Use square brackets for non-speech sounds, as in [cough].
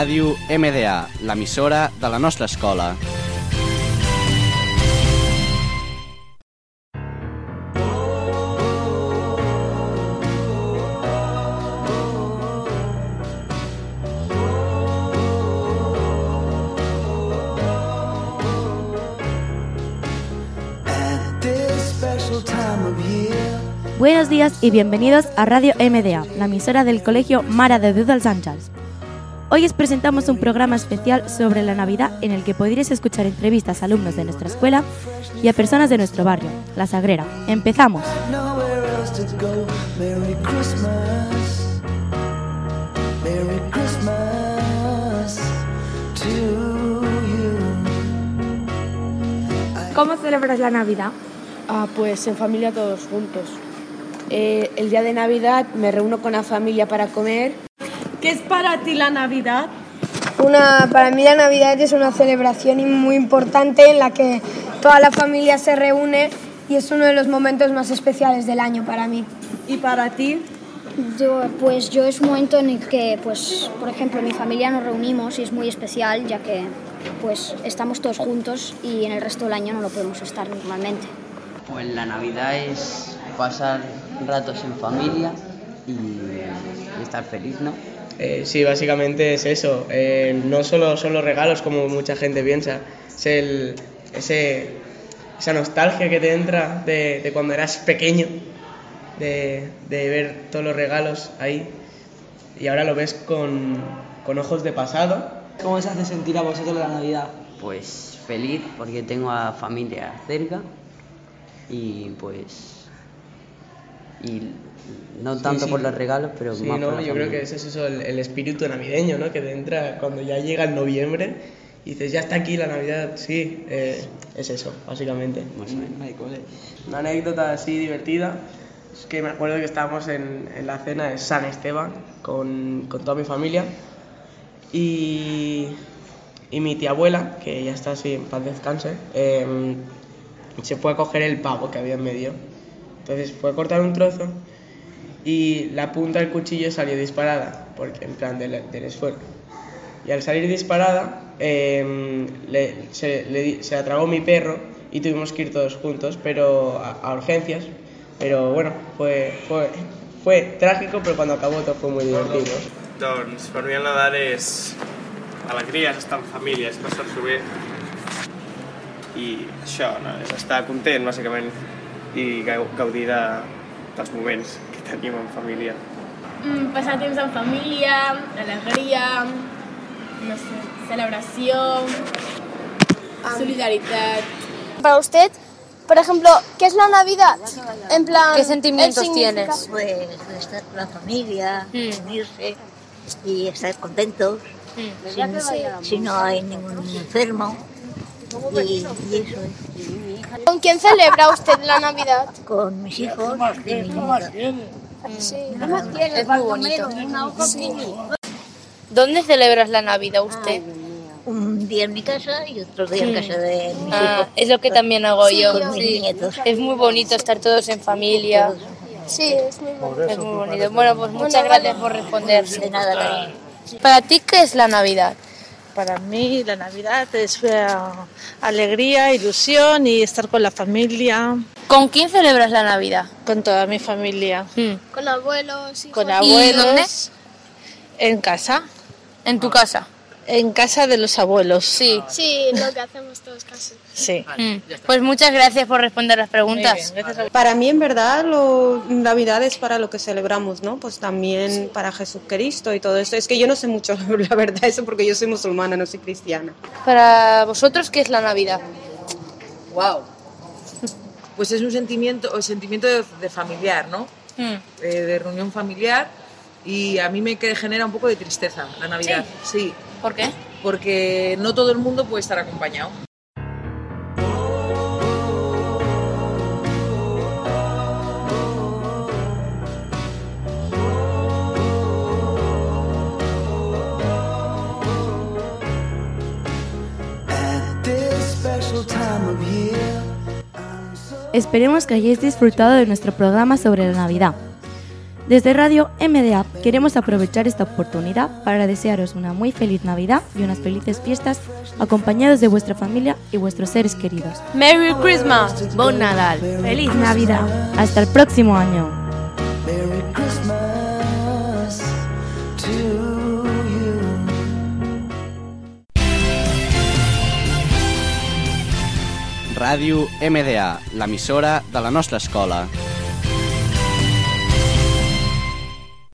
Ràdio MDA, l'emissora de la nostra escola. Buenos días y bienvenidos a Radio MDA, la emisora del Colegio Mara de Déu dels Àngels. Hoy os presentamos un programa especial sobre la Navidad en el que podréis escuchar entrevistas a alumnos de nuestra escuela y a personas de nuestro barrio, La Sagrera. ¡Empezamos! ¿Cómo celebras la Navidad? Ah, pues en familia todos juntos. Eh, el día de Navidad me reúno con la familia para comer. ¿Qué es para ti la Navidad? Una, para mí la Navidad es una celebración muy importante en la que toda la familia se reúne y es uno de los momentos más especiales del año para mí. ¿Y para ti? Yo, pues yo es un momento en el que, pues, por ejemplo, mi familia nos reunimos y es muy especial ya que pues, estamos todos juntos y en el resto del año no lo podemos estar normalmente. Pues la Navidad es pasar ratos en familia y, y estar feliz, ¿no? Eh, sí, básicamente es eso. Eh, no solo son los regalos como mucha gente piensa, es el, ese, esa nostalgia que te entra de, de cuando eras pequeño, de, de, ver todos los regalos ahí y ahora lo ves con, con ojos de pasado. ¿Cómo os hace sentir a vosotros la Navidad? Pues feliz porque tengo a familia cerca y pues y no tanto sí, sí. por los regalos, pero sí, más no, por la yo familia. creo que ese es eso, el, el, espíritu navideño, ¿no? Que te entra cuando ya llega el noviembre y dices, ya está aquí la Navidad, sí, eh, es eso, básicamente. Una anécdota así divertida es que me acuerdo que estábamos en, en la cena de San Esteban con, con toda mi familia y, y, mi tía abuela, que ya está así en paz descanse, eh, se fue a coger el pavo que había en medio. Entonces fue a cortar un trozo y la punta del cuchillo salió disparada, porque, en plan del, del esfuerzo. Y al salir disparada, eh, le, se, le, se atragó mi perro y tuvimos que ir todos juntos, pero a, a urgencias. Pero bueno, fue, fue, fue trágico, però quan acabó tot fue muy divertido. Doncs per mi el Nadal és alegria, és estar en família, és passar-s'ho bé i això, no? és estar content bàsicament i gaudir de, dels moments que tenim en família. Mm, passar temps en família, alegria, no sé, celebració, solidaritat. Para usted, por ejemplo, ¿qué es la Navidad? En plan, ¿Qué sentimientos tienes? Pues estar con la familia, mm. unirse y estar contentos. Mm. Si, si, no hay ningún enfermo. ¿Con quién celebra usted la Navidad? Con mis hijos. Sí. ¿Dónde celebras la Navidad usted? Un día en mi casa y otro día en casa de mis ah, hijos. Es lo que también hago yo. Es muy bonito estar todos en familia. Sí, es muy bonito. Bueno, pues muchas gracias por responder. De nada. Para ti, ¿qué es la Navidad? Para mí la Navidad es uh, alegría, ilusión y estar con la familia. ¿Con quién celebras la Navidad? Con toda mi familia. Hmm. Con abuelos. Hijos. Con abuelos. dónde? En casa. ¿En tu casa? En casa de los abuelos. Sí. Sí, lo que hacemos todos casi. Sí. Hmm. Pues muchas gracias por responder las preguntas. Bien, a... Para mí, en verdad, lo, Navidad es para lo que celebramos, ¿no? Pues también sí. para Jesucristo y todo esto. Es que yo no sé mucho, [laughs] la verdad, eso porque yo soy musulmana, no soy cristiana. Para vosotros, ¿qué es la Navidad? Wow. Pues es un sentimiento, el sentimiento de, de familiar, ¿no? Hmm. Eh, de reunión familiar y a mí me genera un poco de tristeza la Navidad. Sí. sí. ¿Por qué? Porque no todo el mundo puede estar acompañado. Esperemos que hayáis disfrutado de nuestro programa sobre la Navidad. Desde Radio MDA queremos aprovechar esta oportunidad para desearos una muy feliz Navidad y unas felices fiestas acompañados de vuestra familia y vuestros seres queridos. Merry Christmas. Bon Nadal. Feliz Navidad. Hasta el próximo año. Ràdio MDA, l'emissora de la nostra escola.